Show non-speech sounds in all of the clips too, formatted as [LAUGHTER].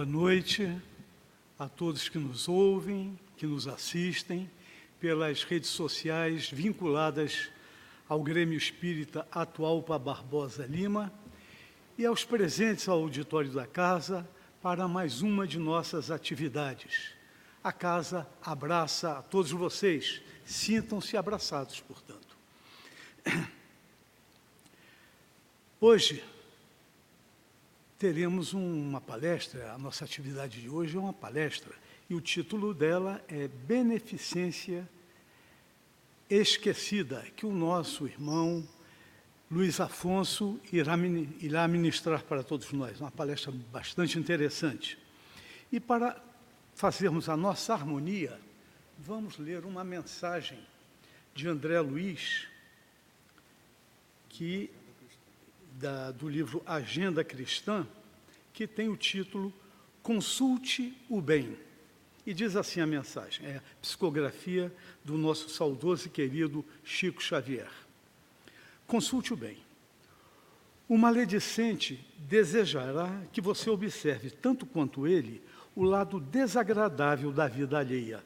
Boa noite a todos que nos ouvem, que nos assistem pelas redes sociais vinculadas ao Grêmio Espírita Atual para Barbosa Lima e aos presentes ao auditório da casa para mais uma de nossas atividades. A casa abraça a todos vocês, sintam-se abraçados, portanto. [CLEARS THROAT] Hoje teremos uma palestra, a nossa atividade de hoje é uma palestra, e o título dela é Beneficência Esquecida, que o nosso irmão Luiz Afonso irá, ministrar para todos nós. Uma palestra bastante interessante. E para fazermos a nossa harmonia, vamos ler uma mensagem de André Luiz, que da, do livro Agenda Cristã, que tem o título Consulte o Bem. E diz assim a mensagem, é a psicografia do nosso saudoso e querido Chico Xavier. Consulte o bem. O maledicente desejará que você observe, tanto quanto ele, o lado desagradável da vida alheia.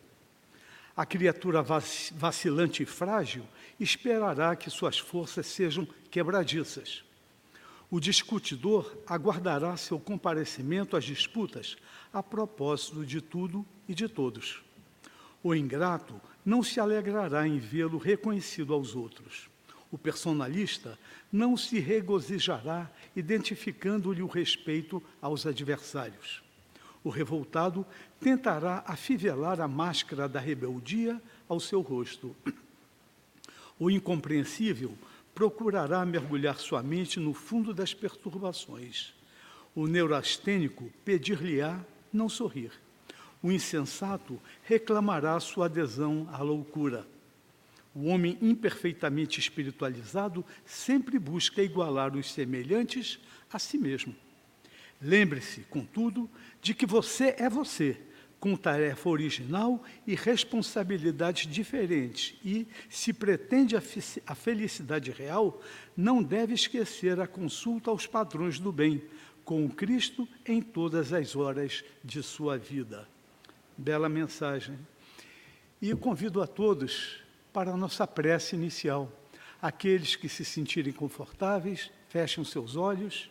A criatura vacilante e frágil esperará que suas forças sejam quebradiças. O discutidor aguardará seu comparecimento às disputas a propósito de tudo e de todos. O ingrato não se alegrará em vê-lo reconhecido aos outros. O personalista não se regozijará identificando-lhe o respeito aos adversários. O revoltado tentará afivelar a máscara da rebeldia ao seu rosto. O incompreensível procurará mergulhar sua mente no fundo das perturbações. O neurastênico pedir-lhe-á não sorrir. O insensato reclamará sua adesão à loucura. O homem imperfeitamente espiritualizado sempre busca igualar os semelhantes a si mesmo. Lembre-se, contudo, de que você é você com tarefa original e responsabilidades diferentes. E, se pretende a felicidade real, não deve esquecer a consulta aos padrões do bem, com Cristo em todas as horas de sua vida. Bela mensagem. E convido a todos para a nossa prece inicial. Aqueles que se sentirem confortáveis, fechem seus olhos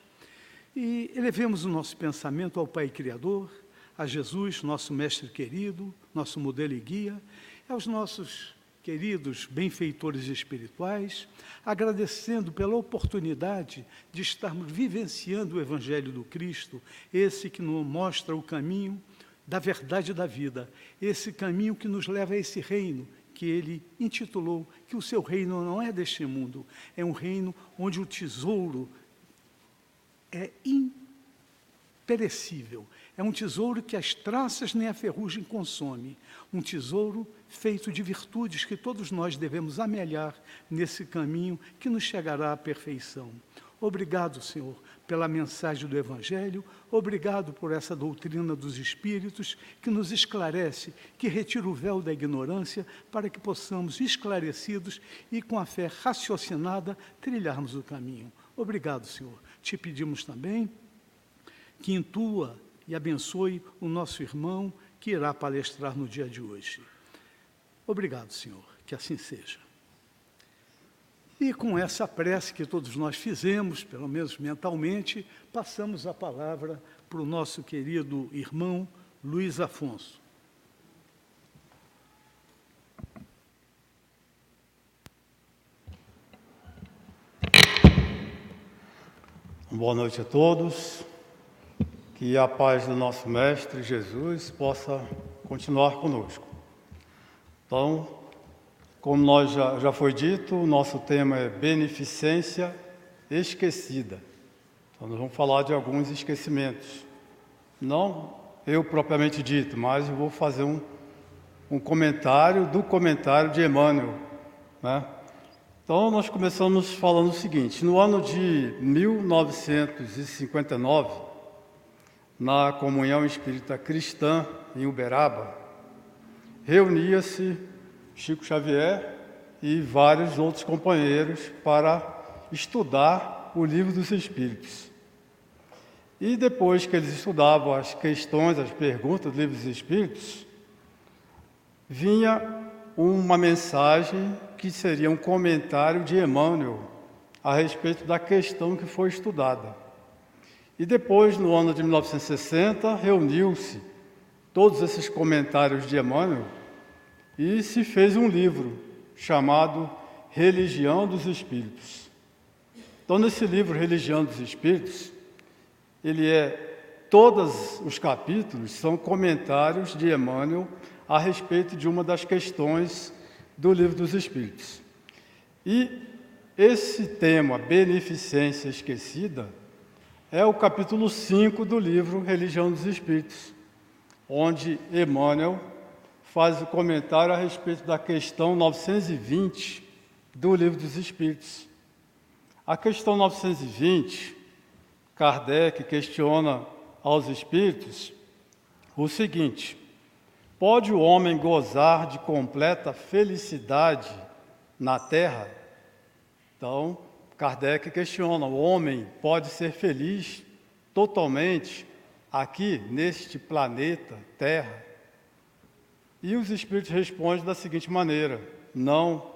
e elevemos o nosso pensamento ao Pai Criador a Jesus, nosso mestre querido, nosso modelo e guia, aos nossos queridos benfeitores espirituais, agradecendo pela oportunidade de estarmos vivenciando o Evangelho do Cristo, esse que nos mostra o caminho da verdade da vida, esse caminho que nos leva a esse reino que ele intitulou que o seu reino não é deste mundo, é um reino onde o tesouro é imperecível, é um tesouro que as traças nem a ferrugem consome. Um tesouro feito de virtudes que todos nós devemos amelhar nesse caminho que nos chegará à perfeição. Obrigado, Senhor, pela mensagem do Evangelho, obrigado por essa doutrina dos Espíritos que nos esclarece, que retira o véu da ignorância para que possamos, esclarecidos e com a fé raciocinada, trilharmos o caminho. Obrigado, Senhor. Te pedimos também que intua e abençoe o nosso irmão que irá palestrar no dia de hoje. Obrigado, Senhor, que assim seja. E com essa prece que todos nós fizemos, pelo menos mentalmente, passamos a palavra para o nosso querido irmão Luiz Afonso. Boa noite a todos. Que a paz do nosso Mestre Jesus possa continuar conosco. Então, como nós já, já foi dito, o nosso tema é beneficência esquecida. Então, nós vamos falar de alguns esquecimentos. Não eu propriamente dito, mas eu vou fazer um, um comentário do comentário de Emmanuel. Né? Então, nós começamos falando o seguinte: no ano de 1959, na Comunhão Espírita Cristã, em Uberaba, reunia-se Chico Xavier e vários outros companheiros para estudar o Livro dos Espíritos. E depois que eles estudavam as questões, as perguntas dos livros dos Espíritos, vinha uma mensagem que seria um comentário de Emmanuel a respeito da questão que foi estudada. E depois, no ano de 1960, reuniu-se todos esses comentários de Emmanuel e se fez um livro chamado Religião dos Espíritos. Então, nesse livro Religião dos Espíritos, ele é todos os capítulos são comentários de Emmanuel a respeito de uma das questões do Livro dos Espíritos. E esse tema, beneficência esquecida, é o capítulo 5 do livro Religião dos Espíritos, onde Emmanuel faz o comentário a respeito da questão 920 do Livro dos Espíritos. A questão 920, Kardec questiona aos espíritos o seguinte: pode o homem gozar de completa felicidade na terra? Então, Kardec questiona: o homem pode ser feliz totalmente aqui, neste planeta Terra? E os Espíritos respondem da seguinte maneira: não,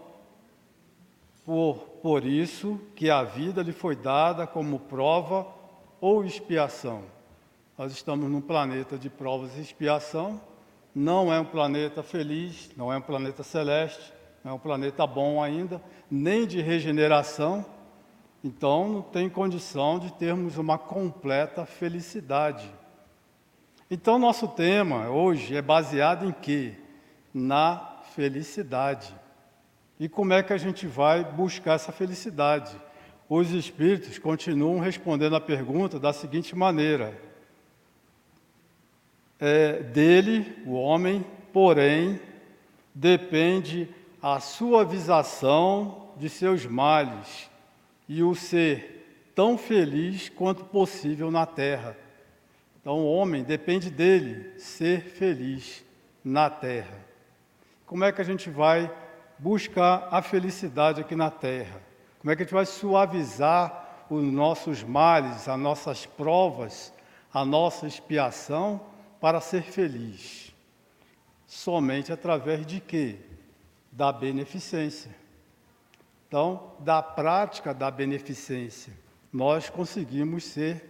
por, por isso que a vida lhe foi dada como prova ou expiação. Nós estamos num planeta de provas e expiação, não é um planeta feliz, não é um planeta celeste, não é um planeta bom ainda, nem de regeneração, então não tem condição de termos uma completa felicidade. Então, nosso tema hoje é baseado em quê? Na felicidade. E como é que a gente vai buscar essa felicidade? Os espíritos continuam respondendo a pergunta da seguinte maneira: é, dele, o homem, porém, depende a suavização de seus males e o ser tão feliz quanto possível na terra. Então, o homem depende dele ser feliz na terra. Como é que a gente vai buscar a felicidade aqui na terra? Como é que a gente vai suavizar os nossos males, as nossas provas, a nossa expiação para ser feliz? Somente através de quê? Da beneficência. Então, da prática da beneficência, nós conseguimos ser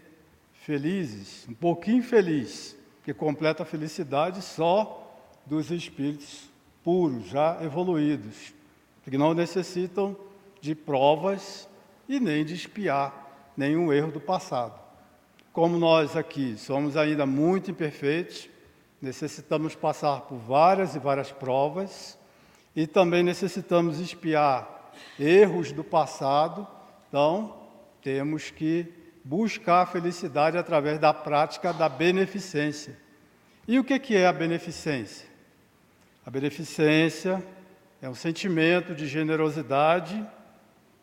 felizes, um pouquinho feliz, que completa a felicidade só dos espíritos puros, já evoluídos, que não necessitam de provas e nem de espiar nenhum erro do passado. Como nós aqui somos ainda muito imperfeitos, necessitamos passar por várias e várias provas e também necessitamos espiar erros do passado, então temos que buscar a felicidade através da prática da beneficência. E o que é a beneficência? A beneficência é um sentimento de generosidade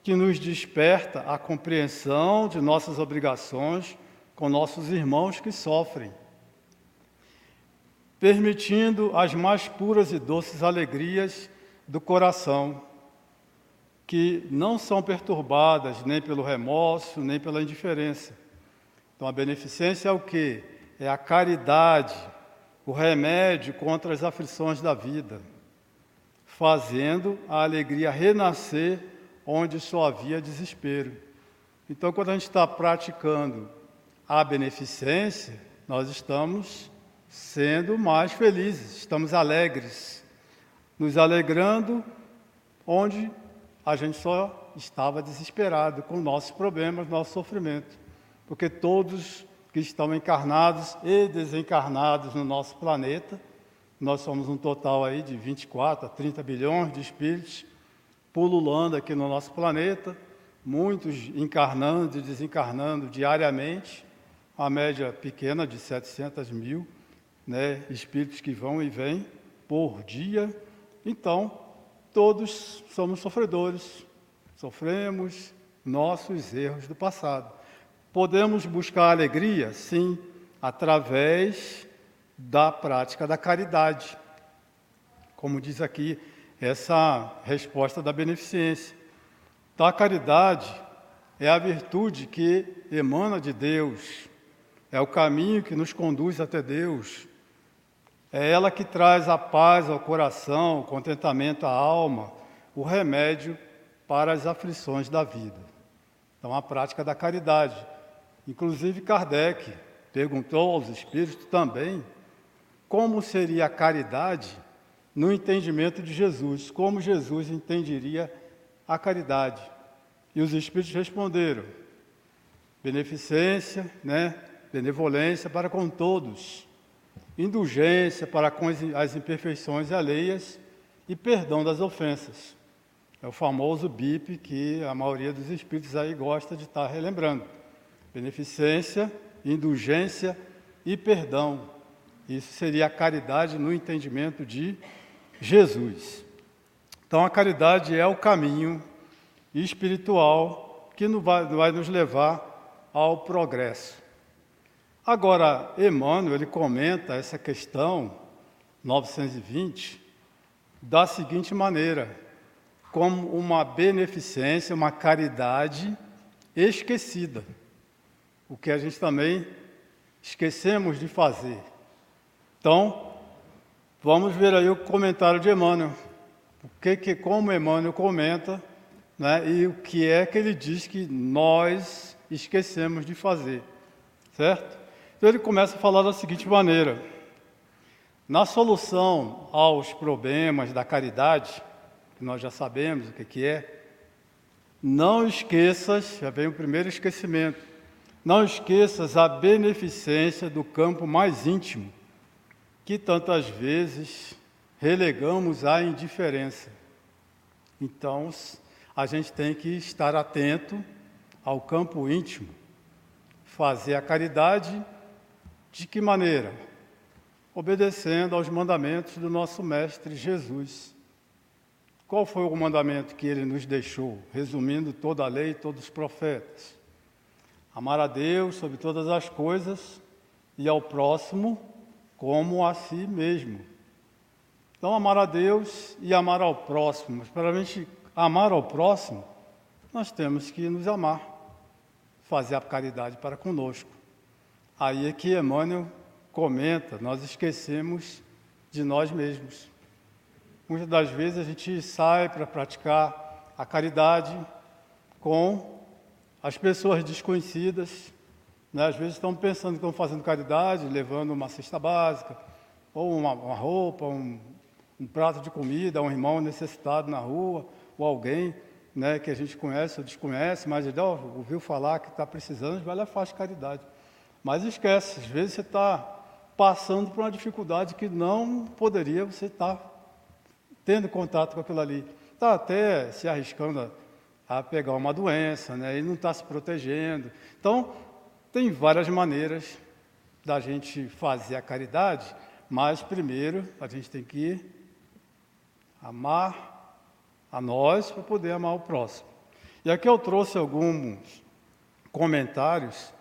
que nos desperta a compreensão de nossas obrigações com nossos irmãos que sofrem, permitindo as mais puras e doces alegrias do coração que não são perturbadas nem pelo remorso, nem pela indiferença. Então, a beneficência é o que? É a caridade, o remédio contra as aflições da vida, fazendo a alegria renascer onde só havia desespero. Então, quando a gente está praticando a beneficência, nós estamos sendo mais felizes, estamos alegres, nos alegrando onde a gente só estava desesperado com nossos problemas, nosso sofrimento, porque todos que estão encarnados e desencarnados no nosso planeta, nós somos um total aí de 24 a 30 bilhões de espíritos pululando aqui no nosso planeta, muitos encarnando e desencarnando diariamente, a média pequena de 700 mil né, espíritos que vão e vêm por dia. Então, todos somos sofredores, sofremos nossos erros do passado. Podemos buscar alegria, sim, através da prática da caridade. Como diz aqui essa resposta da beneficência. Então, a caridade é a virtude que emana de Deus, é o caminho que nos conduz até Deus. É ela que traz a paz ao coração, o contentamento à alma, o remédio para as aflições da vida. Então, a prática da caridade. Inclusive, Kardec perguntou aos espíritos também como seria a caridade no entendimento de Jesus, como Jesus entenderia a caridade. E os espíritos responderam: beneficência, né? benevolência para com todos, indulgência para com as imperfeições alheias e perdão das ofensas. É o famoso BIP que a maioria dos espíritos aí gosta de estar relembrando. Beneficência, indulgência e perdão. Isso seria a caridade no entendimento de Jesus. Então, a caridade é o caminho espiritual que vai nos levar ao progresso. Agora, Emmanuel ele comenta essa questão 920 da seguinte maneira: como uma beneficência, uma caridade esquecida, o que a gente também esquecemos de fazer. Então, vamos ver aí o comentário de Emmanuel, o que, que como Emmanuel comenta, né, e o que é que ele diz que nós esquecemos de fazer, certo? Então ele começa a falar da seguinte maneira: na solução aos problemas da caridade, que nós já sabemos o que, que é, não esqueças, já vem o primeiro esquecimento, não esqueças a beneficência do campo mais íntimo, que tantas vezes relegamos à indiferença. Então, a gente tem que estar atento ao campo íntimo, fazer a caridade de que maneira? Obedecendo aos mandamentos do nosso Mestre Jesus. Qual foi o mandamento que ele nos deixou, resumindo toda a lei e todos os profetas? Amar a Deus sobre todas as coisas e ao próximo como a si mesmo. Então, amar a Deus e amar ao próximo. Para a gente amar ao próximo, nós temos que nos amar, fazer a caridade para conosco. Aí é que Emmanuel comenta, nós esquecemos de nós mesmos. Muitas das vezes a gente sai para praticar a caridade com as pessoas desconhecidas, né? às vezes estão pensando que estão fazendo caridade, levando uma cesta básica, ou uma, uma roupa, um, um, prato de comida um irmão necessitado na rua, ou alguém né, que a gente conhece ou desconhece, mas ele oh, ouviu falar que está precisando, vai lá faz caridade. Mas esquece, às vezes você está passando por uma dificuldade que não poderia você estar tá tendo contato com aquilo ali. Está até se arriscando a, a, pegar uma doença, né? e não está se protegendo. Então, tem várias maneiras da gente fazer a caridade, mas primeiro a gente tem que amar a nós para poder amar o próximo. E aqui eu trouxe alguns comentários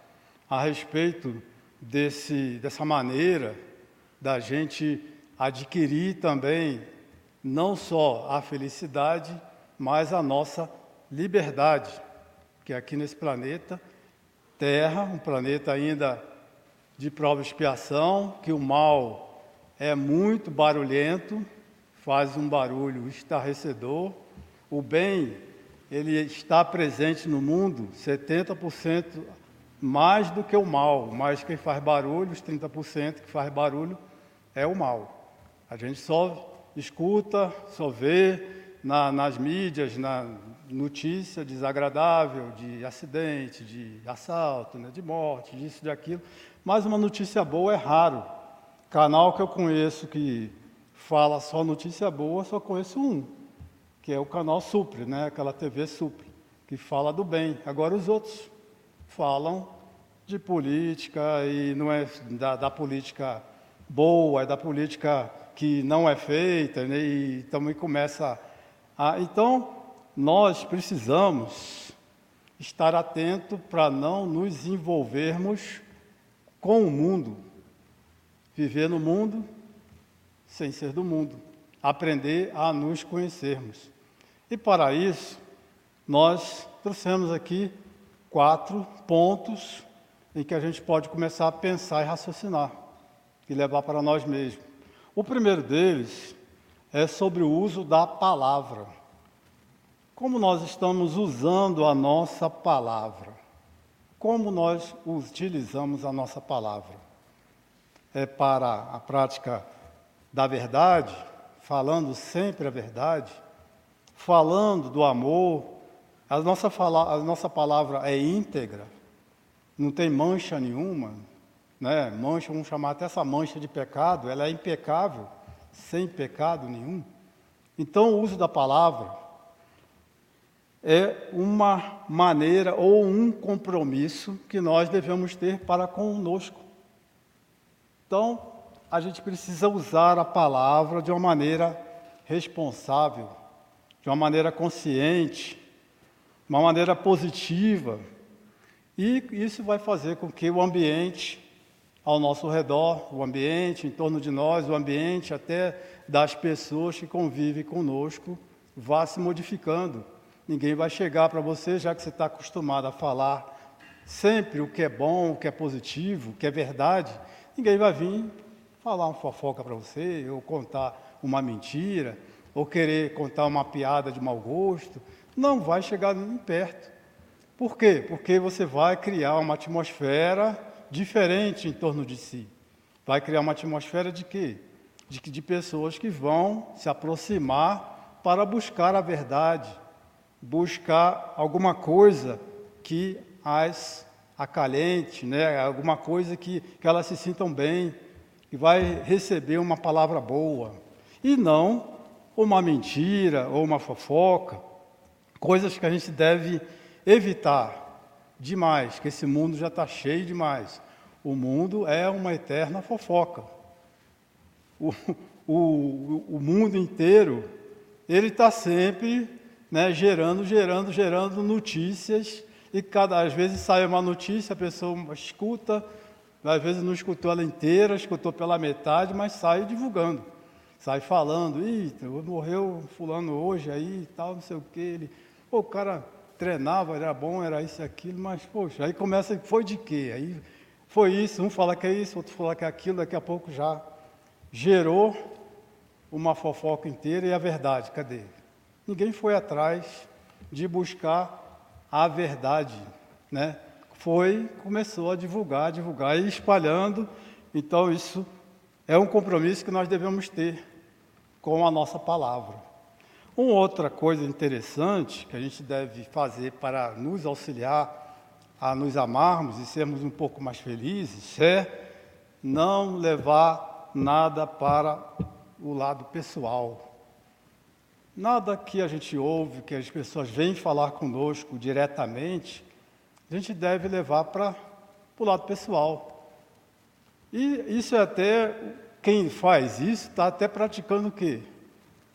a respeito desse, dessa maneira da gente adquirir também não só a felicidade, mas a nossa liberdade, que aqui nesse planeta, Terra, um planeta ainda de prova e expiação, que o mal é muito barulhento, faz um barulho estarrecedor, o bem ele está presente no mundo, 70% mais do que o mal, mas quem faz barulho, os 30% que faz barulho, é o mal. A gente só escuta, só vê na, nas mídias, na notícia desagradável de acidente, de assalto, né, de morte, disso, de aquilo, mas uma notícia boa é raro. Canal que eu conheço que fala só notícia boa, só conheço um, que é o canal Supre, né, aquela TV Supre, que fala do bem. Agora os outros falam de política e não é da, da política boa, é da política que não é feita, né? e também começa a. Então, nós precisamos estar atento para não nos envolvermos com o mundo, viver no mundo sem ser do mundo, aprender a nos conhecermos. E para isso, nós trouxemos aqui quatro pontos em que a gente pode começar a pensar e raciocinar e levar para nós mesmos. O primeiro deles é sobre o uso da palavra. Como nós estamos usando a nossa palavra? Como nós utilizamos a nossa palavra? É para a prática da verdade, falando sempre a verdade, falando do amor. A nossa, fala, a nossa palavra é íntegra, não tem mancha nenhuma, né? Mancha, vamos chamar até essa mancha de pecado, ela é impecável, sem pecado nenhum. Então, o uso da palavra é uma maneira ou um compromisso que nós devemos ter para conosco. Então, a gente precisa usar a palavra de uma maneira responsável, de uma maneira consciente, uma maneira positiva. E isso vai fazer com que o ambiente ao nosso redor, o ambiente em torno de nós, o ambiente até das pessoas que convivem conosco, vá se modificando. Ninguém vai chegar para você, já que você está acostumado a falar sempre o que é bom, o que é positivo, o que é verdade. Ninguém vai vir falar uma fofoca para você, ou contar uma mentira, ou querer contar uma piada de mau gosto. Não vai chegar nem perto. Por quê? Porque você vai criar uma atmosfera diferente em torno de si. Vai criar uma atmosfera de quê? De, de pessoas que vão se aproximar para buscar a verdade, buscar alguma coisa que as acalente, né? alguma coisa que, que elas se sintam bem, que vai receber uma palavra boa. E não uma mentira ou uma fofoca, coisas que a gente deve evitar demais, que esse mundo já está cheio demais. O mundo é uma eterna fofoca. O, o, o mundo inteiro, ele está sempre né, gerando, gerando, gerando notícias, e cada às vezes sai uma notícia, a pessoa escuta, às vezes não escutou ela inteira, escutou pela metade, mas sai divulgando, sai falando, Ih, morreu fulano hoje aí tal, não sei o que. Ele, Pô, o cara treinava, era bom, era isso e aquilo, mas, poxa, aí começa, foi de quê? Aí foi isso, um fala que é isso, outro fala que é aquilo, daqui a pouco já gerou uma fofoca inteira e a verdade, cadê? Ninguém foi atrás de buscar a verdade, né? Foi, começou a divulgar, divulgar e espalhando. Então isso é um compromisso que nós devemos ter com a nossa palavra. Uma outra coisa interessante que a gente deve fazer para nos auxiliar a nos amarmos e sermos um pouco mais felizes é não levar nada para o lado pessoal. Nada que a gente ouve, que as pessoas vêm falar conosco diretamente, a gente deve levar para o lado pessoal. E isso é até, quem faz isso está até praticando o quê?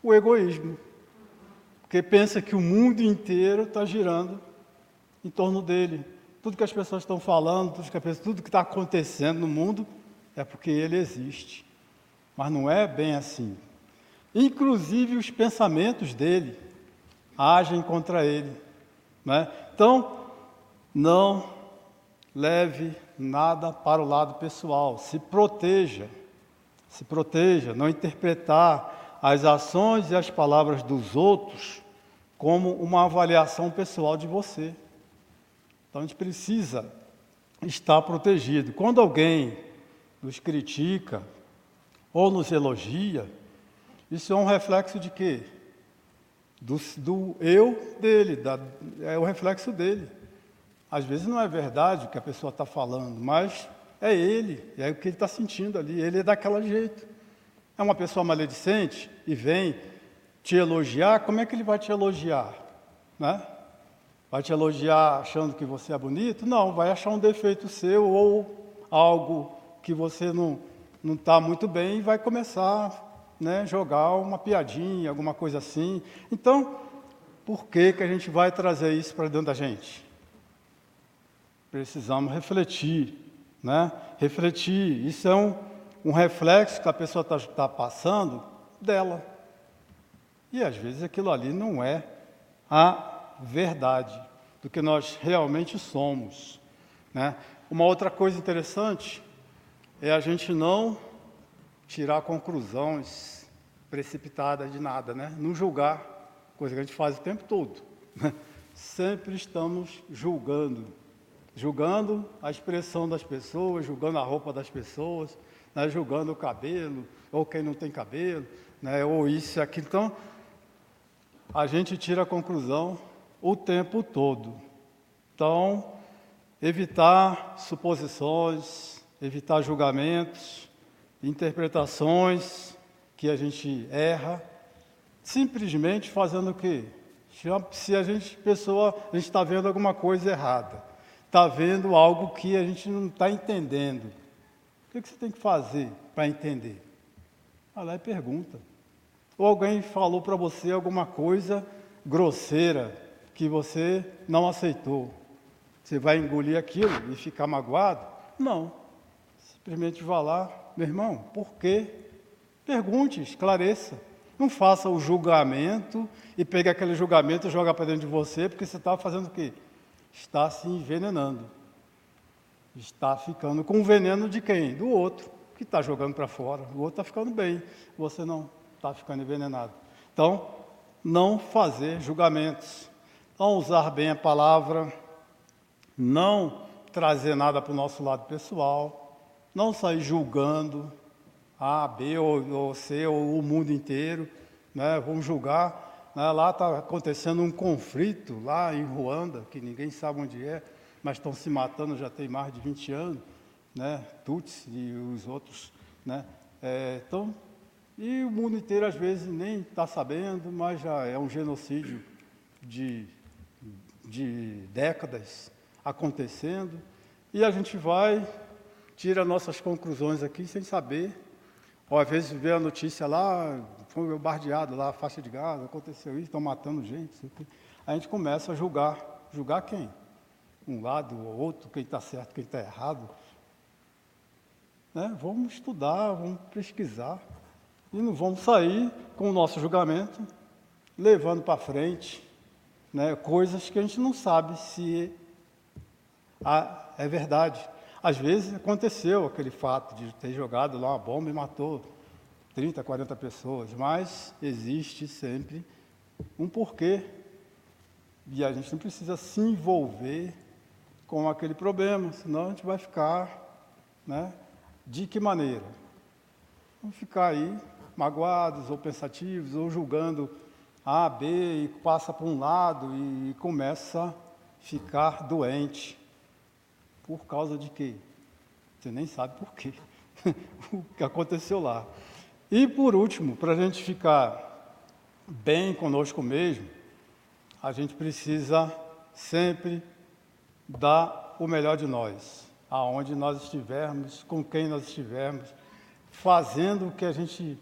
O egoísmo. Porque pensa que o mundo inteiro está girando em torno dele. Tudo que as pessoas estão falando, tudo que, está acontecendo no mundo é porque ele existe. Mas não é bem assim. Inclusive os pensamentos dele agem contra ele. Né? Então, não leve nada para o lado pessoal. Se proteja. Se proteja, não interpretar as ações e as palavras dos outros como uma avaliação pessoal de você. Então a gente precisa estar protegido. Quando alguém nos critica ou nos elogia, isso é um reflexo de quê? Do, do eu dele, da, é o reflexo dele. Às vezes não é verdade o que a pessoa está falando, mas é ele, é o que ele está sentindo ali, ele é daquele jeito é uma pessoa maledicente e vem te elogiar, como é que ele vai te elogiar? Né? Vai te elogiar achando que você é bonito? Não, vai achar um defeito seu ou algo que você não não está muito bem e vai começar né, jogar uma piadinha, alguma coisa assim. Então, por que, que a gente vai trazer isso para dentro da gente? Precisamos refletir, né? Refletir. Isso é um, um reflexo que a pessoa está tá passando dela. E às vezes aquilo ali não é a verdade do que nós realmente somos. Né? Uma outra coisa interessante é a gente não tirar conclusões precipitadas de nada, né? Não julgar, coisa que a gente faz o tempo todo. Sempre estamos julgando, julgando a expressão das pessoas, julgando a roupa das pessoas, né? julgando o cabelo, ou quem não tem cabelo, né? ou isso e aquilo. Então, a gente tira a conclusão o tempo todo. Então, evitar suposições, evitar julgamentos, interpretações que a gente erra, simplesmente fazendo o quê? Se a gente, pessoa, a gente está vendo alguma coisa errada, está vendo algo que a gente não está entendendo, o que, você tem que fazer para entender? Vai lá e pergunta. Ou alguém falou para você alguma coisa grosseira que você não aceitou. Você vai engolir aquilo e ficar magoado? Não. Simplesmente vá lá, meu irmão, por quê? Pergunte, esclareça. Não faça o julgamento e pegue aquele julgamento e joga para dentro de você, porque você está fazendo o quê? Está se envenenando. Está ficando com o veneno de quem? Do outro, que está jogando para fora. O outro está ficando bem, você não está ficando envenenado. Então, não fazer julgamentos, não usar bem a palavra, não trazer nada para o nosso lado pessoal, não sair julgando A, B ou, ou C ou o mundo inteiro, né? vamos julgar. Né? Lá está acontecendo um conflito, lá em Ruanda, que ninguém sabe onde é, mas estão se matando já tem mais de 20 anos, né? Tutsi e os outros. Né? É, então, e o mundo inteiro às vezes nem está sabendo, mas já é um genocídio de, de décadas acontecendo. E a gente vai, tira nossas conclusões aqui sem saber. Ou às vezes vê a notícia lá, foi bombardeado lá, faixa de gás, aconteceu isso, estão matando gente. A gente começa a julgar. Julgar quem? Um lado ou outro, quem está certo, quem está errado. Né? Vamos estudar, vamos pesquisar. E não vamos sair com o nosso julgamento, levando para frente né, coisas que a gente não sabe se é verdade. Às vezes aconteceu aquele fato de ter jogado lá uma bomba e matou 30, 40 pessoas, mas existe sempre um porquê. E a gente não precisa se envolver com aquele problema, senão a gente vai ficar, né? De que maneira? Vamos ficar aí magoados ou pensativos ou julgando A, B e passa para um lado e começa a ficar doente. Por causa de quê? Você nem sabe por quê. [LAUGHS] o que aconteceu lá. E por último, para a gente ficar bem conosco mesmo, a gente precisa sempre dar o melhor de nós, aonde nós estivermos, com quem nós estivermos, fazendo o que a gente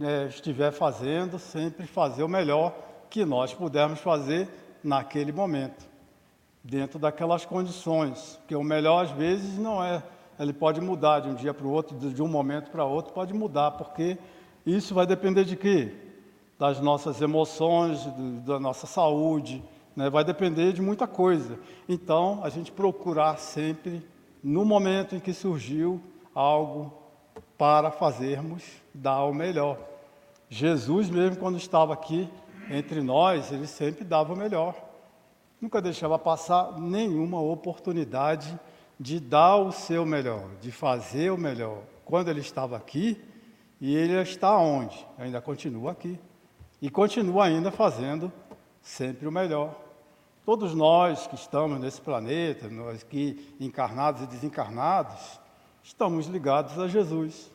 é, estiver fazendo, sempre fazer o melhor que nós pudermos fazer naquele momento dentro daquelas condições, que o melhor às vezes não é, ele pode mudar de um dia para o outro, de um momento para outro, pode mudar, porque isso vai depender de quê? Das nossas emoções, da nossa saúde, né? vai depender de muita coisa. Então, a gente procurar sempre, no momento em que surgiu algo para fazermos, dar o melhor. Jesus mesmo, quando estava aqui entre nós, ele sempre dava o melhor. Nunca deixava passar nenhuma oportunidade de dar o seu melhor, de fazer o melhor. Quando ele estava aqui, e ele está onde? Ainda continua aqui. E continua ainda fazendo sempre o melhor. Todos nós que estamos nesse planeta, nós que encarnados e desencarnados, estamos ligados a Jesus.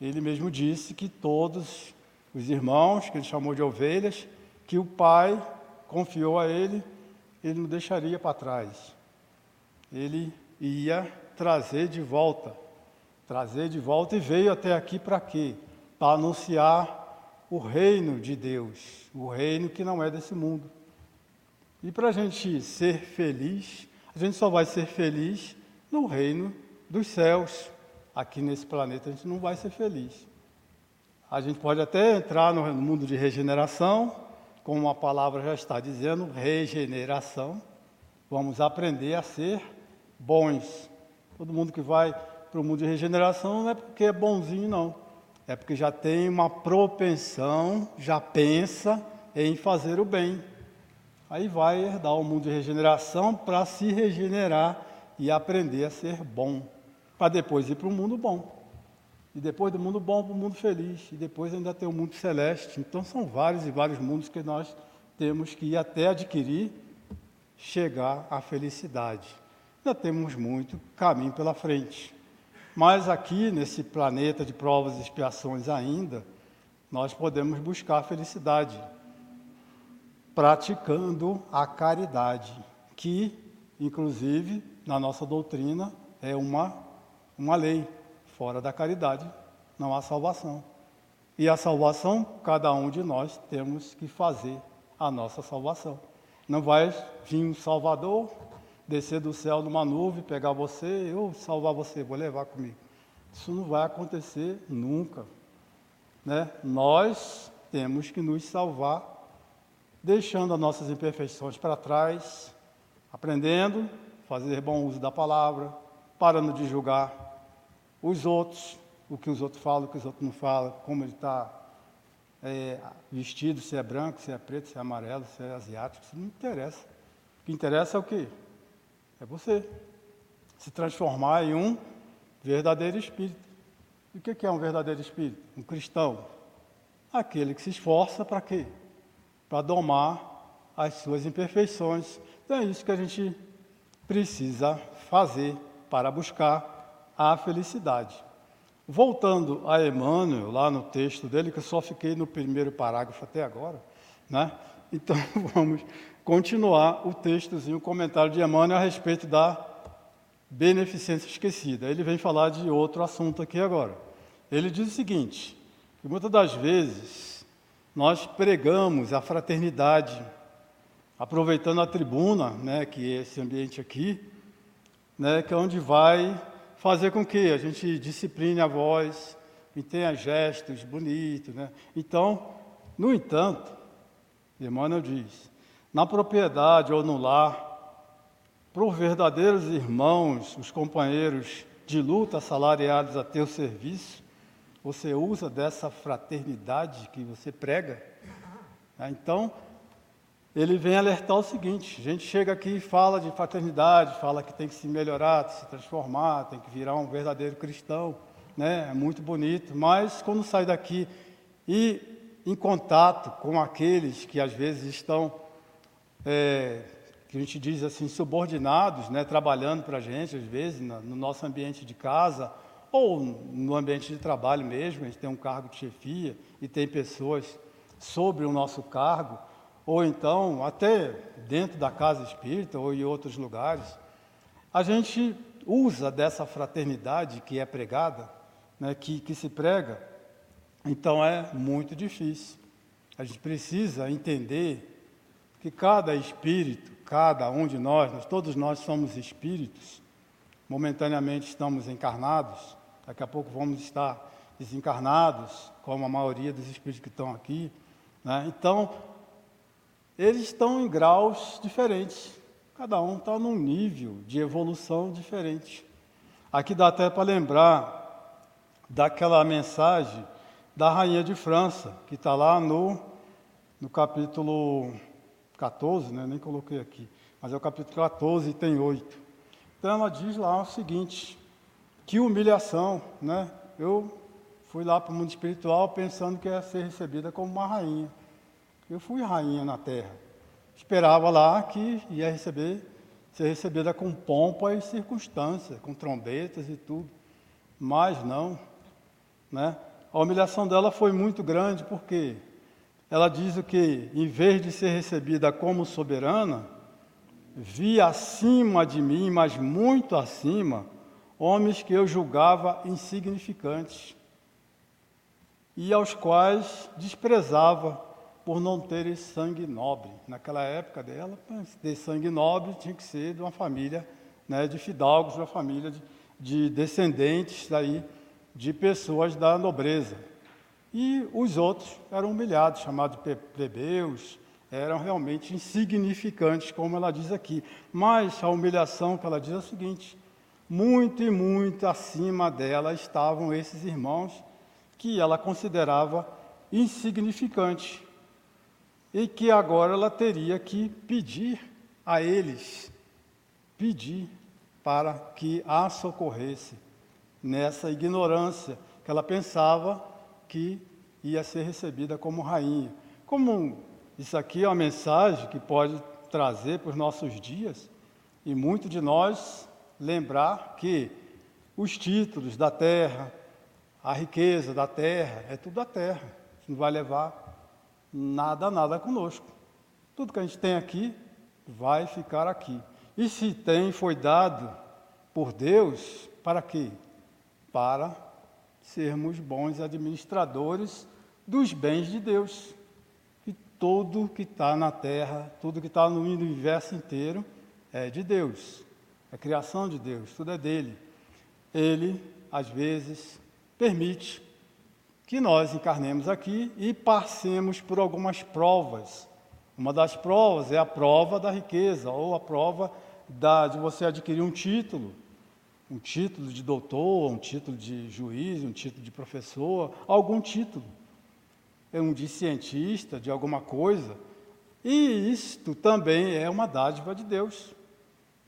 Ele mesmo disse que todos os irmãos, que ele chamou de ovelhas, que o Pai confiou a ele, ele não deixaria para trás. Ele ia trazer de volta. Trazer de volta e veio até aqui para quê? Para anunciar o reino de Deus, o reino que não é desse mundo. E para a gente ser feliz, a gente só vai ser feliz no reino dos céus. Aqui nesse planeta a gente não vai ser feliz. A gente pode até entrar no mundo de regeneração, como a palavra já está dizendo, regeneração. Vamos aprender a ser bons. Todo mundo que vai para o mundo de regeneração não é porque é bonzinho, não. É porque já tem uma propensão, já pensa em fazer o bem. Aí vai herdar o mundo de regeneração para se regenerar e aprender a ser bom, para depois ir para o mundo bom. E depois do mundo bom para o mundo feliz. E depois ainda tem o mundo celeste. Então são vários e vários mundos que nós temos que ir até adquirir, chegar à felicidade. Ainda temos muito caminho pela frente. Mas aqui, nesse planeta de provas e expiações ainda, nós podemos buscar a felicidade, praticando a caridade, que, inclusive, na nossa doutrina, é uma, uma lei. Fora da caridade não há salvação. E a salvação, cada um de nós temos que fazer a nossa salvação. Não vai vir um Salvador, descer do céu numa nuvem, pegar você, eu salvar você, vou levar comigo. Isso não vai acontecer nunca. Né? Nós temos que nos salvar, deixando as nossas imperfeições para trás, aprendendo, fazer bom uso da palavra, parando de julgar os outros, o que os outros falam, o que os outros não falam, como ele está é, vestido, se é branco, se é preto, se é amarelo, se é asiático, isso não interessa. O que interessa é o quê? É você se transformar em um verdadeiro espírito. E o que é um verdadeiro espírito? Um cristão. Aquele que se esforça para quê? Para domar as suas imperfeições. Então é isso que a gente precisa fazer para buscar a felicidade. Voltando a Emmanuel, lá no texto dele, que eu só fiquei no primeiro parágrafo até agora, né? Então [LAUGHS] vamos continuar o textozinho, o comentário de Emmanuel a respeito da beneficência esquecida. Ele vem falar de outro assunto aqui agora. Ele diz o seguinte: que muitas das vezes nós pregamos a fraternidade, aproveitando a tribuna, né, que é esse ambiente aqui, né, que é onde vai fazer com que a gente discipline a voz, e tenha gestos bonitos, né? Então, no entanto, Emmanuel diz, na propriedade ou no lar, para os verdadeiros irmãos, os companheiros de luta assalariados a teu serviço, você usa dessa fraternidade que você prega. Né? Então, ele vem alertar o seguinte: a gente chega aqui e fala de fraternidade, fala que tem que se melhorar, se transformar, tem que virar um verdadeiro cristão, né? É muito bonito, mas quando sai daqui e em contato com aqueles que às vezes estão é, que a gente diz assim, subordinados, né, trabalhando para a gente, às vezes, no nosso ambiente de casa, ou no ambiente de trabalho mesmo, a gente tem um cargo de chefia e tem pessoas sobre o nosso cargo, ou então até dentro da casa espírita ou em outros lugares, a gente usa dessa fraternidade que é pregada, né, que, que se prega, então é muito difícil. A gente precisa entender que cada espírito, cada um de nós, nós, todos nós somos espíritos, momentaneamente estamos encarnados, daqui a pouco vamos estar desencarnados, como a maioria dos espíritos que estão aqui. Né? Então, eles estão em graus diferentes, cada um está num nível de evolução diferente. Aqui dá até para lembrar daquela mensagem da Rainha de França, que está lá no, no capítulo 14, né? nem coloquei aqui, mas é o capítulo 14 e tem 8. Então ela diz lá o seguinte: que humilhação, né? Eu fui lá para o mundo espiritual pensando que ia ser recebida como uma rainha. Eu fui rainha na terra. Esperava lá que ia receber, ser recebida com pompa e circunstância, com trombetas e tudo. Mas não, né? A humilhação dela foi muito grande, porque ela diz o que, em vez de ser recebida como soberana, vi acima de mim, mas muito acima, homens que eu julgava insignificantes e aos quais desprezava por não terem sangue nobre. Naquela época dela, ter sangue nobre tinha que ser de uma família né, de fidalgos, de uma família de, de descendentes daí, de pessoas da nobreza. E os outros eram humilhados, chamados de plebeus, eram realmente insignificantes, como ela diz aqui. Mas a humilhação que ela diz é o seguinte: muito e muito acima dela estavam esses irmãos que ela considerava insignificantes e que agora ela teria que pedir a eles, pedir para que a socorresse nessa ignorância que ela pensava que ia ser recebida como rainha. Como isso aqui é uma mensagem que pode trazer para os nossos dias e muito de nós lembrar que os títulos da terra, a riqueza da terra, é tudo da terra. Não vai levar nada, nada conosco. Tudo que a gente tem aqui vai ficar aqui. E se tem, foi dado por Deus, para quê? Para sermos bons administradores dos bens de Deus tudo que está na terra, tudo que está no universo inteiro é de Deus, é criação de Deus, tudo é dele. Ele, às vezes, permite que nós encarnemos aqui e passemos por algumas provas. Uma das provas é a prova da riqueza, ou a prova da, de você adquirir um título, um título de doutor, um título de juiz, um título de professor, algum título é um de cientista, de alguma coisa. E isto também é uma dádiva de Deus.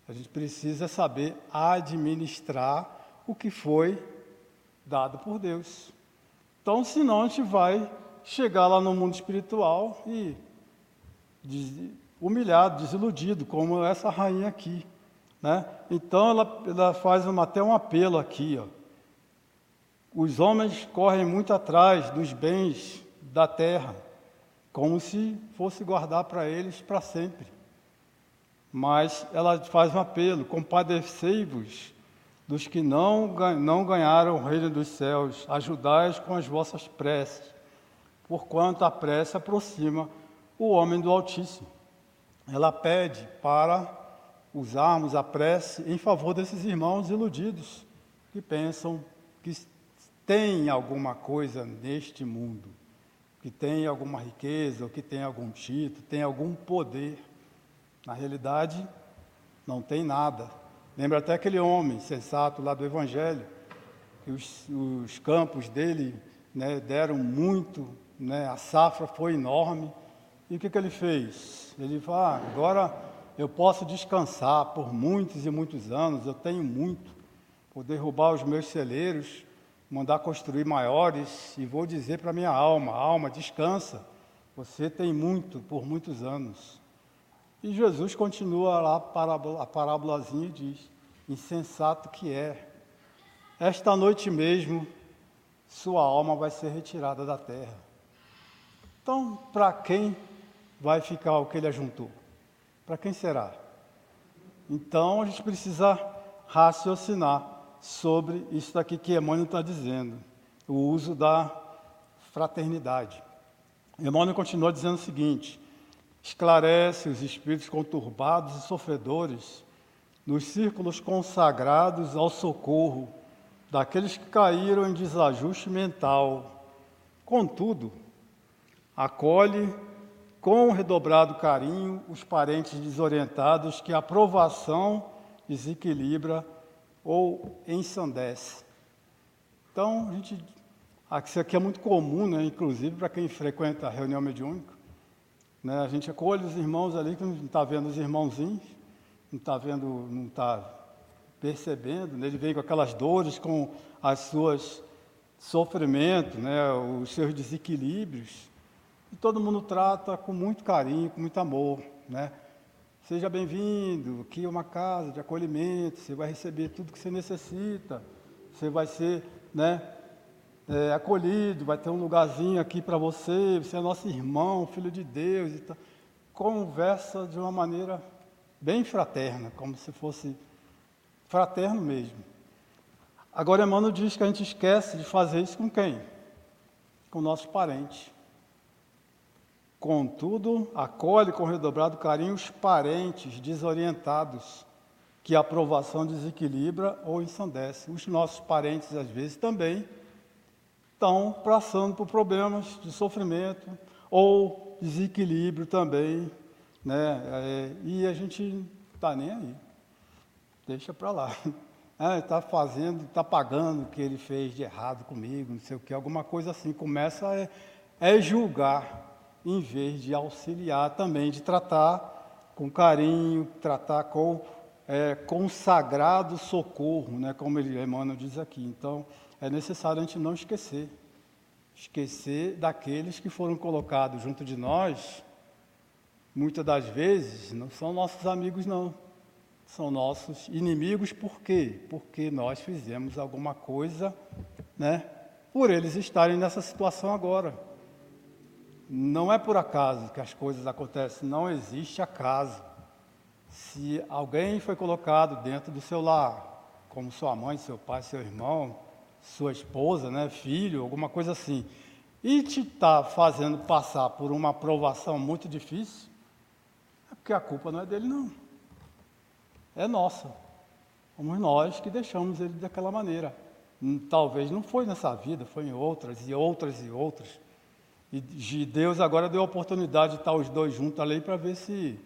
A gente precisa saber administrar o que foi dado por Deus. Então, senão a gente vai chegar lá no mundo espiritual e humilhado, desiludido, como essa rainha aqui. Né? Então ela, ela faz uma, até um apelo aqui. Ó. Os homens correm muito atrás dos bens da terra, como se fosse guardar para eles para sempre. Mas ela faz um apelo: compadecei-vos dos que não, não ganharam o reino dos céus, ajudai-os com as vossas preces, porquanto a prece aproxima o homem do Altíssimo. Ela pede para usarmos a prece em favor desses irmãos iludidos que pensam que tem alguma coisa neste mundo que tem alguma riqueza, ou que tem algum título, tem algum poder. Na realidade, não tem nada. Lembra até aquele homem sensato lá do Evangelho, que os, os campos dele né, deram muito, né, a safra foi enorme. E o que, que ele fez? Ele falou: ah, agora eu posso descansar por muitos e muitos anos, eu tenho muito, vou derrubar os meus celeiros mandar construir maiores e vou dizer para minha alma: alma, descansa, você tem muito por muitos anos. E Jesus continua lá a parábolazinha e diz: insensato que é, esta noite mesmo sua alma vai ser retirada da terra. Então, para quem vai ficar o que ele ajuntou? Para quem será? Então, a gente precisa raciocinar sobre isso daqui que Emmanuel está dizendo, o uso da fraternidade. Emmanuel continua dizendo o seguinte: esclarece os espíritos conturbados e sofredores nos círculos consagrados ao socorro daqueles que caíram em desajuste mental. Contudo, acolhe com redobrado carinho os parentes desorientados que a provação desequilibra ou ensandece. Então, a gente, isso aqui é muito comum, né, inclusive para quem frequenta a reunião mediúnica. Né, a gente acolhe os irmãos ali que não está vendo os irmãozinhos, não está vendo, não está percebendo, né, ele vem com aquelas dores, com as suas sofrimentos, né, os seus desequilíbrios, e todo mundo trata com muito carinho, com muito amor, né? Seja bem-vindo, aqui é uma casa de acolhimento, você vai receber tudo que você necessita, você vai ser né, é, acolhido, vai ter um lugarzinho aqui para você, você é nosso irmão, filho de Deus. E. Conversa de uma maneira bem fraterna, como se fosse fraterno mesmo. Agora, Emmanuel diz que a gente esquece de fazer isso com quem? Com nossos parentes. Contudo, acolhe com redobrado carinho os parentes desorientados, que a aprovação desequilibra ou ensandece. Os nossos parentes, às vezes, também estão passando por problemas de sofrimento ou desequilíbrio também, né? É, e a gente está nem aí. Deixa para lá. [LAUGHS] Ah, está fazendo, está pagando o que ele fez de errado comigo, não sei o que, alguma coisa assim. Começa a é, é julgar, em vez de auxiliar também, de tratar com carinho, tratar com é, consagrado socorro, né, como ele, Emmanuel diz aqui. Então, é necessário a gente não esquecer. Esquecer daqueles que foram colocados junto de nós, muitas das vezes, não são nossos amigos, não. São nossos inimigos, por quê? Porque nós fizemos alguma coisa, né, por eles estarem nessa situação agora. Não é por acaso que as coisas acontecem, não existe acaso. Se alguém foi colocado dentro do seu lar, como sua mãe, seu pai, seu irmão, sua esposa, né, filho, alguma coisa assim, e te está fazendo passar por uma aprovação muito difícil, é porque a culpa não é dele, não. É nossa. Somos nós que deixamos ele daquela maneira. Hum, talvez não foi nessa vida, foi em outras e outras e outras. E Deus agora deu a oportunidade de estar os dois juntos ali para ver se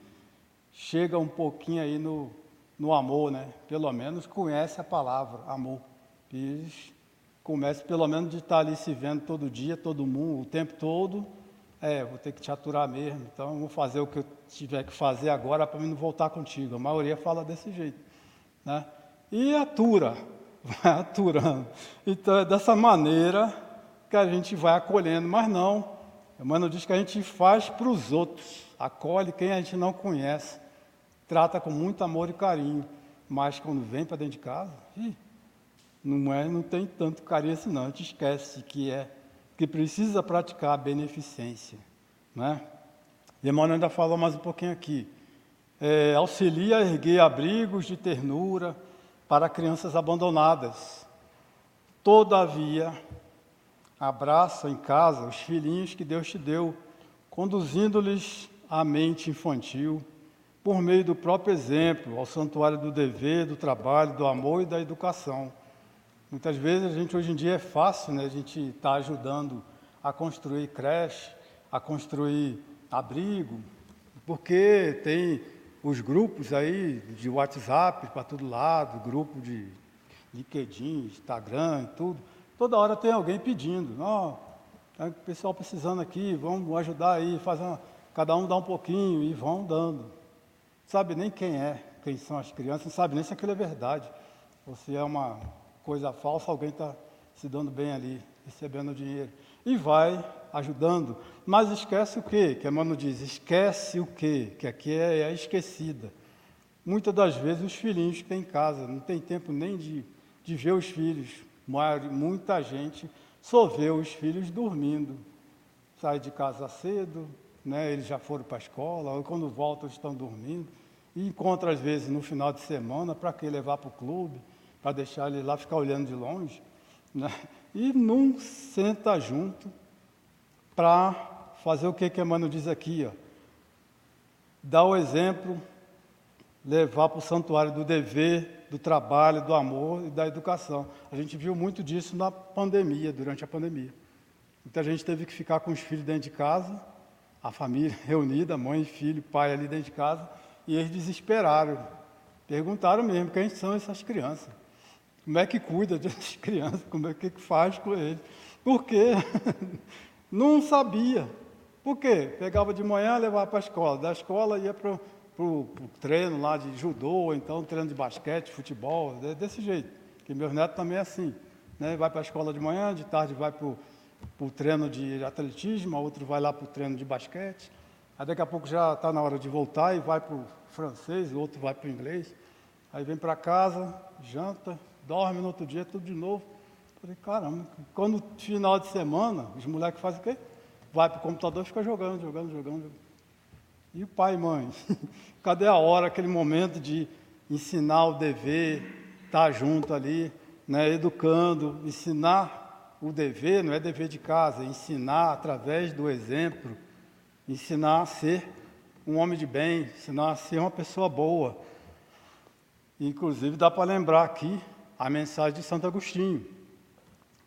chega um pouquinho aí no, no amor, né? Pelo menos conhece a palavra, amor. E comece pelo menos de estar ali se vendo todo dia, todo mundo, o tempo todo. É, vou ter que te aturar mesmo, então vou fazer o que eu tiver que fazer agora para mim não voltar contigo. A maioria fala desse jeito, né? E atura, [LAUGHS] vai aturando. Então é dessa maneira que a gente vai acolhendo, mas não. Emmanuel diz que a gente faz para os outros, acolhe quem a gente não conhece trata com muito amor e carinho, mas quando vem para dentro de casa, ih, não é, não tem tanto carinho assim não, a gente esquece que é que precisa praticar a beneficência, né? E Emmanuel ainda falou mais um pouquinho aqui. É, auxilia a erguer abrigos de ternura para crianças abandonadas. Todavia, abraça em casa os filhinhos que Deus te deu, conduzindo-lhes a mente infantil por meio do próprio exemplo, ao santuário do dever, do trabalho, do amor e da educação. Muitas vezes a gente hoje em dia é fácil, né? A gente está ajudando a construir creche, a construir abrigo, porque tem os grupos aí de WhatsApp para todo lado, grupo de LinkedIn, Instagram tudo. Toda hora tem alguém pedindo, ó, oh, o pessoal precisando aqui, vamos ajudar aí, uma, cada um dá um pouquinho e vão dando sabe nem quem é, quem são as crianças, não sabe nem se aquilo é verdade. Ou se é uma coisa falsa, alguém está se dando bem ali, recebendo dinheiro. E vai ajudando. Mas esquece o quê? Que a mano diz, esquece o quê? Que aqui é, é esquecida. Muitas das vezes os filhinhos que em casa, não tem tempo nem de, de ver os filhos. Muita gente só vê os filhos dormindo. Sai de casa cedo, né, eles já foram para a escola, ou quando voltam estão dormindo. E encontra às vezes no final de semana, para que levar para o clube, para deixar ele lá ficar olhando de longe. Né? E não senta junto para fazer o que que Emmanuel diz aqui, ó. Dar o exemplo, levar para o santuário do dever, do trabalho, do amor e da educação. A gente viu muito disso na pandemia, durante a pandemia. Muita gente teve que ficar com os filhos dentro de casa, a família [LAUGHS] reunida, mãe, filho, pai ali dentro de casa, e eles desesperaram. Perguntaram mesmo quem são essas crianças. Como é que cuida dessas [LAUGHS] crianças? Como é que faz com eles? Por quê? [LAUGHS] Não sabia. Por quê? Pegava de manhã, levava para a escola. Da escola ia para o treino lá de judô, então treino de basquete, futebol, desse jeito. Que meus netos também é assim. Né? Vai para a escola de manhã, de tarde vai para o treino de atletismo, outro vai lá para o treino de basquete. Aí daqui a pouco já está na hora de voltar e vai para o francês, o outro vai para o inglês. Aí vem para casa, janta, dorme no outro dia, tudo de novo. Falei, caramba, quando final de semana, os moleques fazem o quê? Vai para o computador e fica jogando, jogando, jogando, jogando. E o pai e mãe? [LAUGHS] Cadê a hora, aquele momento de ensinar o dever, estar tá junto ali, né, educando, ensinar o dever, não é dever de casa, é ensinar através do exemplo ensinar a ser um homem de bem, ensinar a ser uma pessoa boa. Inclusive, dá para lembrar aqui a mensagem de Santo Agostinho,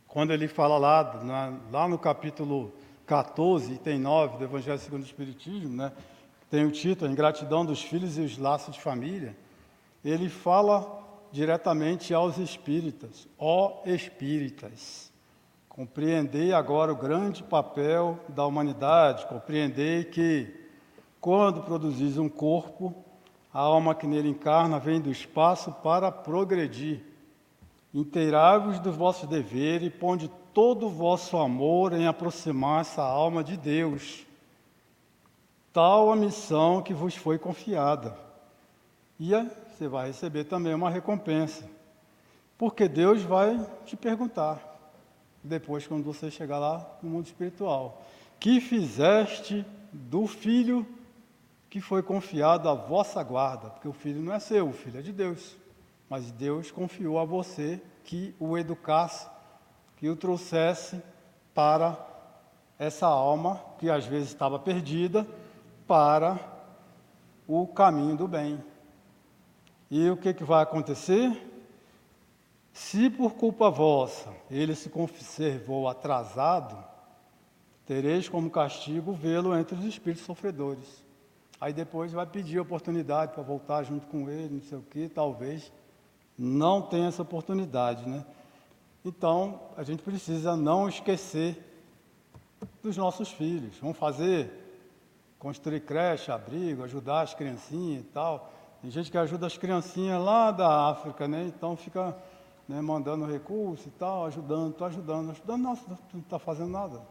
quando ele fala lá, na, lá no capítulo 14, item 9 do Evangelho segundo o Espiritismo, né? tem o título Ingratidão dos Filhos e os Laços de Família, ele fala diretamente aos espíritas, ó espíritas, compreendei agora o grande papel da humanidade, compreendei que quando produzis um corpo, a alma que nele encarna vem do espaço para progredir. Inteirai-vos dos vossos deveres e ponde todo o vosso amor em aproximar essa alma de Deus. Tal a missão que vos foi confiada. E você vai receber também uma recompensa. Porque Deus vai te perguntar, depois, quando você chegar lá no mundo espiritual: Que fizeste do filho que foi confiado à vossa guarda? Porque o filho não é seu, o filho é de Deus. Mas Deus confiou a você que o educasse, que o trouxesse para essa alma que às vezes estava perdida, para o caminho do bem. E o que, que vai acontecer? Se por culpa vossa ele se conservou atrasado, tereis como castigo vê-lo entre os espíritos sofredores. Aí depois vai pedir oportunidade para voltar junto com ele, não sei o que, talvez não tenha essa oportunidade, né? Então, a gente precisa não esquecer dos nossos filhos. Vamos fazer, construir creche, abrigo, ajudar as criancinhas e tal. Tem gente que ajuda as criancinhas lá da África, né? Então fica né, mandando recurso e tal, ajudando, estou ajudando, ajudando, nossa, não está fazendo nada.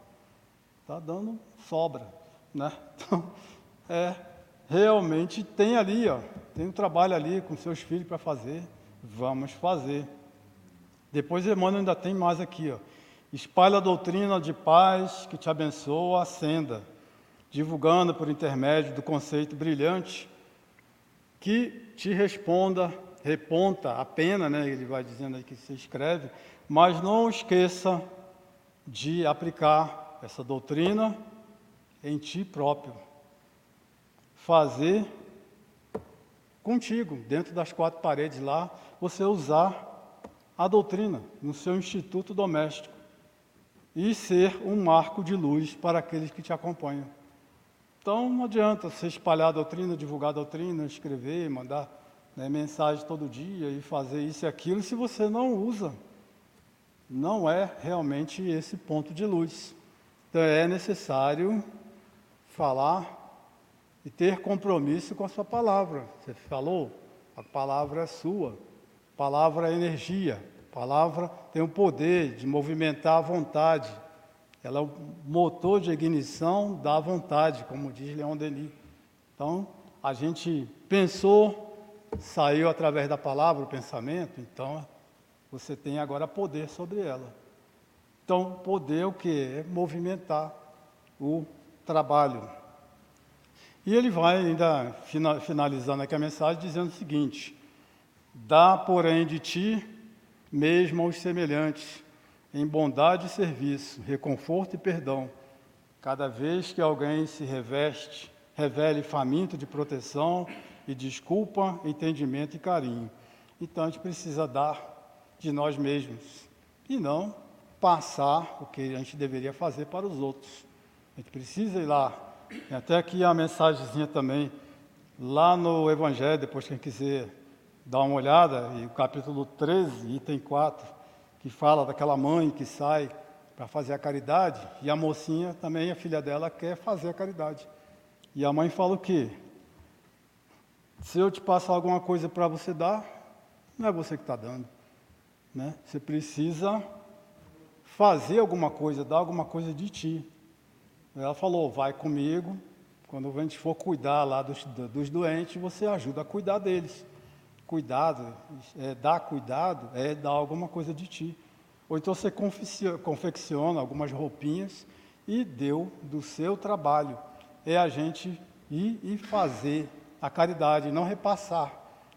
Está dando sobra, né? [LAUGHS] Então, é, realmente tem ali, ó, tem um trabalho ali com seus filhos para fazer, vamos fazer. Depois Emmanuel ainda tem mais aqui, ó. Espalha a doutrina de paz que te abençoa, acenda, divulgando por intermédio do conceito brilhante que te responda, reponta a pena, né? Ele vai dizendo aí que se escreve, mas não esqueça de aplicar essa doutrina em ti próprio. Fazer contigo, dentro das quatro paredes lá, você usar a doutrina no seu instituto doméstico e ser um marco de luz para aqueles que te acompanham. Então não adianta você espalhar a doutrina, divulgar a doutrina, escrever, mandar né, mensagem todo dia e fazer isso e aquilo se você não usa. Não é realmente esse ponto de luz. Então é necessário falar e ter compromisso com a sua palavra. Você falou, a palavra é sua, palavra é energia, palavra tem o poder de movimentar a vontade ela é o motor de ignição da vontade, como diz Leon Denis. Então, a gente pensou, saiu através da palavra, o pensamento, então você tem agora poder sobre ela. Então, poder o que? É movimentar o trabalho. E ele vai ainda finalizando aqui a mensagem dizendo o seguinte: dá, porém, de ti mesmo aos semelhantes em bondade e serviço, reconforto e perdão, cada vez que alguém se reveste, revele faminto de proteção e desculpa, entendimento e carinho. Então a gente precisa dar de nós mesmos e não passar o que a gente deveria fazer para os outros. A gente precisa ir lá. Até aqui a mensagenzinha também, lá no Evangelho, depois quem quiser dar uma olhada, e o capítulo 13, item 4 que fala daquela mãe que sai para fazer a caridade, e a mocinha também, a filha dela, quer fazer a caridade. E a mãe fala o quê? Se eu te passar alguma coisa para você dar, não é você que está dando. Né? Você precisa fazer alguma coisa, dar alguma coisa de ti. Ela falou, vai comigo, quando a gente for cuidar lá dos, dos doentes, você ajuda a cuidar deles cuidado, é, dar cuidado, é dar alguma coisa de ti. Ou então você confecciona algumas roupinhas e deu do seu trabalho. É a gente ir e fazer a caridade, não repassar.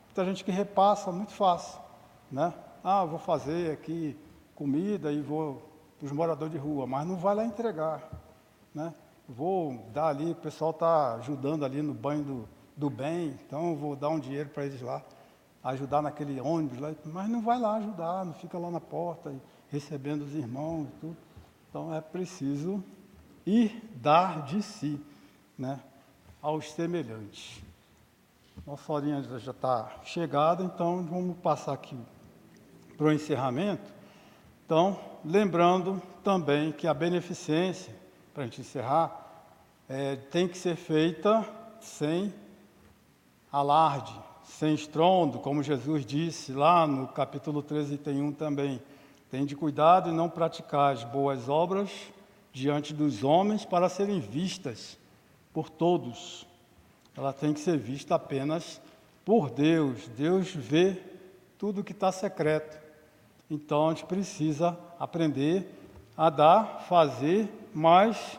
Muita gente que repassa muito fácil, né? Ah, vou fazer aqui comida e vou para os moradores de rua, mas não vai lá entregar, né? Vou dar ali, o pessoal está ajudando ali no banho do, do bem, então vou dar um dinheiro para eles lá ajudar naquele ônibus lá, mas não vai lá ajudar, não fica lá na porta recebendo os irmãos e tudo. Então é preciso e dar de si né, aos semelhantes. Nossa horinha já está chegada, então vamos passar aqui para o encerramento. Então, lembrando também que a beneficência, para a gente encerrar, é, tem que ser feita sem alarde, sem estrondo, como Jesus disse lá no capítulo 13, tem um também. Tem de cuidado e não praticar as boas obras diante dos homens para serem vistas por todos. Ela tem que ser vista apenas por Deus. Deus vê tudo que está secreto. Então a gente precisa aprender a dar, fazer, mas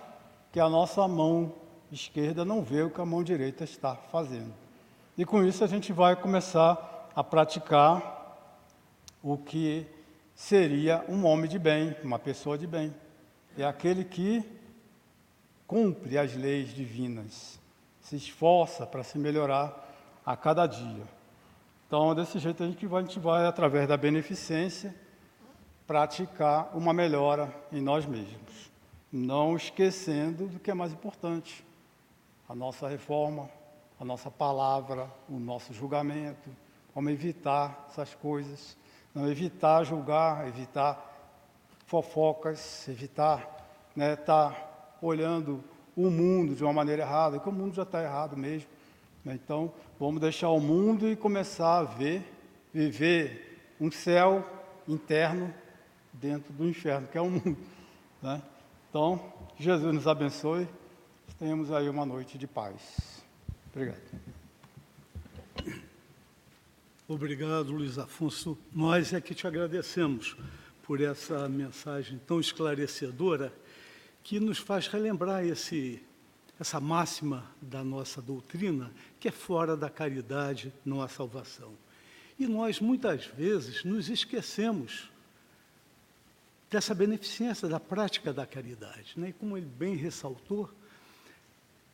que a nossa mão esquerda não vê o que a mão direita está fazendo. E com isso a gente vai começar a praticar o que seria um homem de bem, uma pessoa de bem. É aquele que cumpre as leis divinas, se esforça para se melhorar a cada dia. Então, desse jeito a gente vai, a gente vai através da beneficência, praticar uma melhora em nós mesmos, não esquecendo do que é mais importante, a nossa reforma, a nossa palavra, o nosso julgamento, como evitar essas coisas não evitar julgar, evitar fofocas, evitar estar né, tá olhando o mundo de uma maneira errada, porque o mundo já está errado mesmo. Né? Então, vamos deixar o mundo e começar a ver, viver um céu interno dentro do inferno, que é o mundo. Né? Então, Jesus nos abençoe. Tenhamos aí uma noite de paz. Obrigado. Obrigado, Luiz Afonso. Nós é que te agradecemos por essa mensagem tão esclarecedora que nos faz relembrar esse, essa máxima da nossa doutrina, que é fora da caridade não há salvação. E nós, muitas vezes, nos esquecemos dessa beneficência da prática da caridade. Né? E como ele bem ressaltou,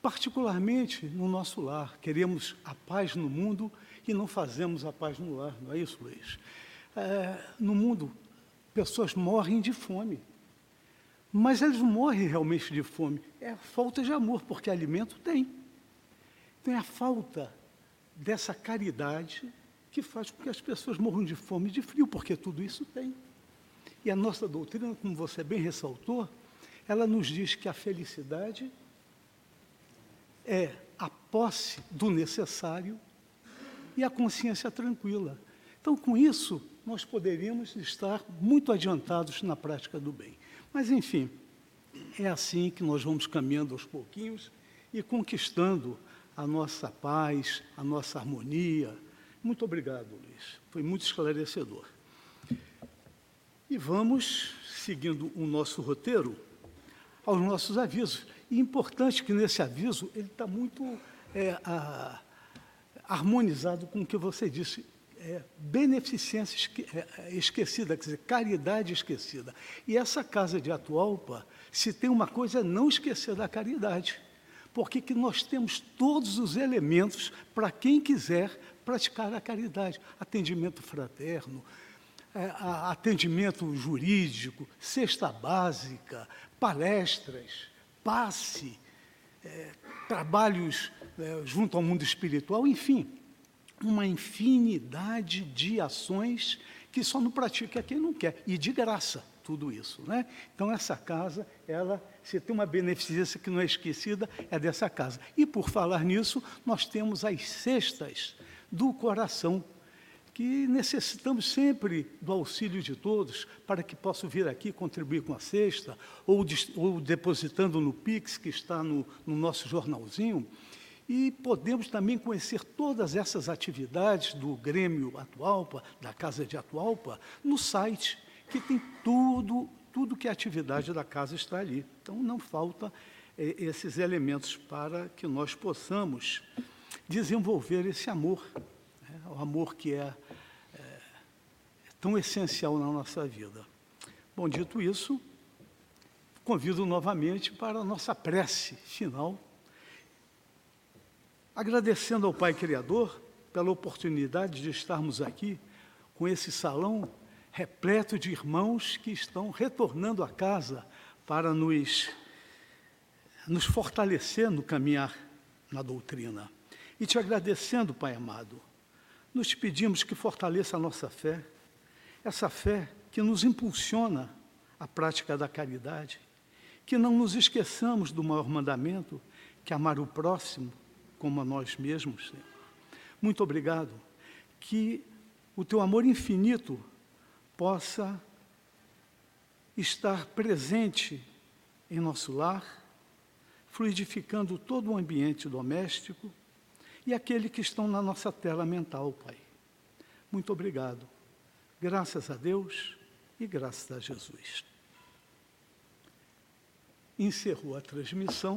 particularmente no nosso lar, queremos a paz no mundo e não fazemos a paz no lar, não é isso, Luiz? É, no mundo, pessoas morrem de fome. Mas eles morrem realmente de fome, é a falta de amor, porque alimento tem. Tem a falta dessa caridade que faz com que as pessoas morram de fome e de frio, porque tudo isso tem. E a nossa doutrina, como você bem ressaltou, ela nos diz que a felicidade é a posse do necessário e a consciência tranquila. Então, com isso, nós poderíamos estar muito adiantados na prática do bem. Mas, enfim, é assim que nós vamos caminhando aos pouquinhos e conquistando a nossa paz, a nossa harmonia. Muito obrigado, Luiz. Foi muito esclarecedor. E vamos, seguindo o nosso roteiro, aos nossos avisos. E importante que nesse aviso ele está muito é, a, harmonizado com o que você disse. É, beneficência esque, é, é, esquecida, quer dizer, caridade esquecida. E essa casa de Atualpa, se tem uma coisa, é não esquecer da caridade. Porque que nós temos todos os elementos para quem quiser praticar a caridade. Atendimento fraterno, é, atendimento jurídico, cesta básica, palestras, passe, é, trabalhos é, junto ao mundo espiritual, enfim, uma infinidade de ações que só não pratica quem não quer, e de graça tudo isso. Né? Então, essa casa, ela, se tem uma beneficência que não é esquecida, é dessa casa. E, por falar nisso, nós temos as cestas do coração, que necessitamos sempre do auxílio de todos para que possam vir aqui contribuir com a cesta, ou, ou depositando no Pix, que está no, no nosso jornalzinho. E podemos também conhecer todas essas atividades do Grêmio Atualpa, da Casa de Atualpa, no site, que tem tudo, tudo que a atividade da casa está ali. Então, não falta é, esses elementos para que nós possamos desenvolver esse amor? O amor que é, é, é tão essencial na nossa vida. Bom, dito isso, convido novamente para a nossa prece final agradecendo ao Pai Criador pela oportunidade de estarmos aqui com esse salão repleto de irmãos que estão retornando a casa para nos nos fortalecer no caminhar na doutrina. E te agradecendo, Pai amado, te pedimos que fortaleça a nossa fé, essa fé que nos impulsiona à prática da caridade, que não nos esqueçamos do maior mandamento, que é amar o próximo como a nós mesmos. Senhor. Muito obrigado. Que o teu amor infinito possa estar presente em nosso lar, fluidificando todo o ambiente doméstico e aquele que estão na nossa tela mental, Pai. Muito obrigado. Graças a Deus e graças a Jesus. Encerrou a transmissão.